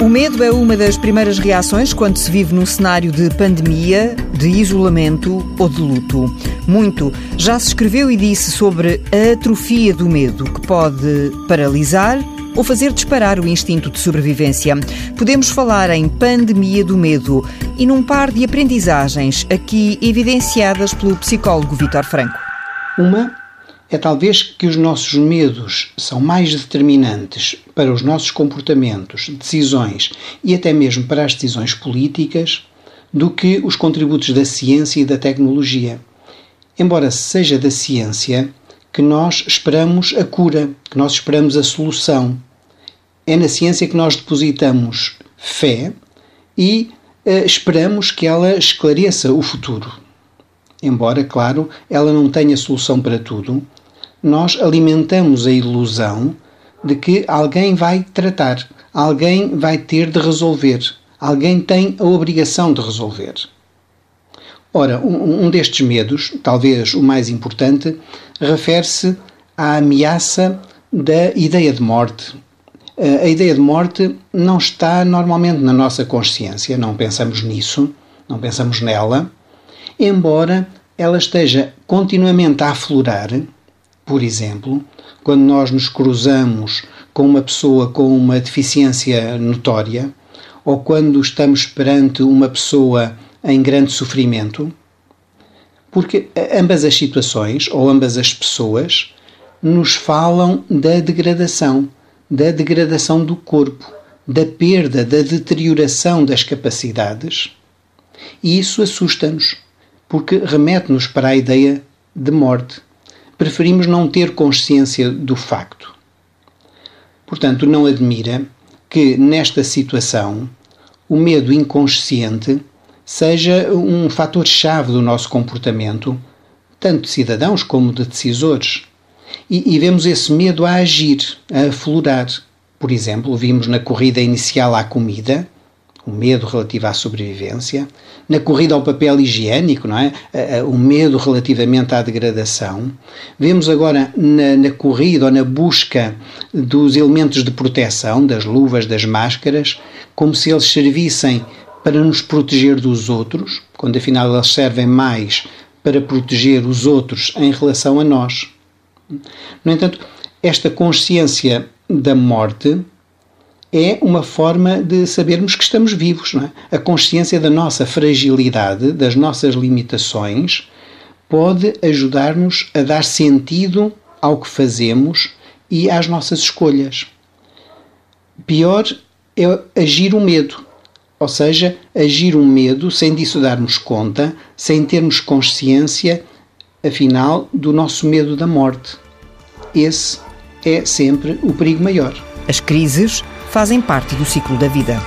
O medo é uma das primeiras reações quando se vive num cenário de pandemia, de isolamento ou de luto. Muito já se escreveu e disse sobre a atrofia do medo, que pode paralisar ou fazer disparar o instinto de sobrevivência. Podemos falar em pandemia do medo e num par de aprendizagens aqui evidenciadas pelo psicólogo Vítor Franco. Uma é talvez que os nossos medos são mais determinantes para os nossos comportamentos, decisões e até mesmo para as decisões políticas do que os contributos da ciência e da tecnologia. Embora seja da ciência que nós esperamos a cura, que nós esperamos a solução. É na ciência que nós depositamos fé e uh, esperamos que ela esclareça o futuro. Embora, claro, ela não tenha solução para tudo, nós alimentamos a ilusão de que alguém vai tratar, alguém vai ter de resolver, alguém tem a obrigação de resolver. Ora, um, um destes medos, talvez o mais importante, refere-se à ameaça da ideia de morte. A ideia de morte não está normalmente na nossa consciência, não pensamos nisso, não pensamos nela, embora ela esteja continuamente a aflorar por exemplo, quando nós nos cruzamos com uma pessoa com uma deficiência notória ou quando estamos perante uma pessoa em grande sofrimento, porque ambas as situações ou ambas as pessoas nos falam da degradação, da degradação do corpo, da perda, da deterioração das capacidades. E isso assusta-nos, porque remete-nos para a ideia de morte preferimos não ter consciência do facto. Portanto, não admira que nesta situação o medo inconsciente seja um fator-chave do nosso comportamento, tanto de cidadãos como de decisores. E, e, vemos esse medo a agir, a aflorar. Por exemplo, vimos na corrida inicial à comida o medo relativo à sobrevivência, na corrida ao papel higiênico, não é? o medo relativamente à degradação. Vemos agora na, na, corrida ou na busca dos elementos de proteção, das luvas, das máscaras, como se eles servissem para nos proteger dos outros, quando afinal eles servem mais para proteger os outros em relação a nós. No entanto, esta consciência da morte é uma forma de sabermos que estamos vivos. É? A consciência da nossa fragilidade, das nossas limitações, pode ajudar-nos a dar sentido ao que fazemos e às nossas escolhas. Pior é agir o medo, ou seja, agir um medo sem disso darmos conta, sem termos consciência, afinal, do nosso medo da morte. Esse é sempre o perigo maior. As crises fazem parte do ciclo da vida.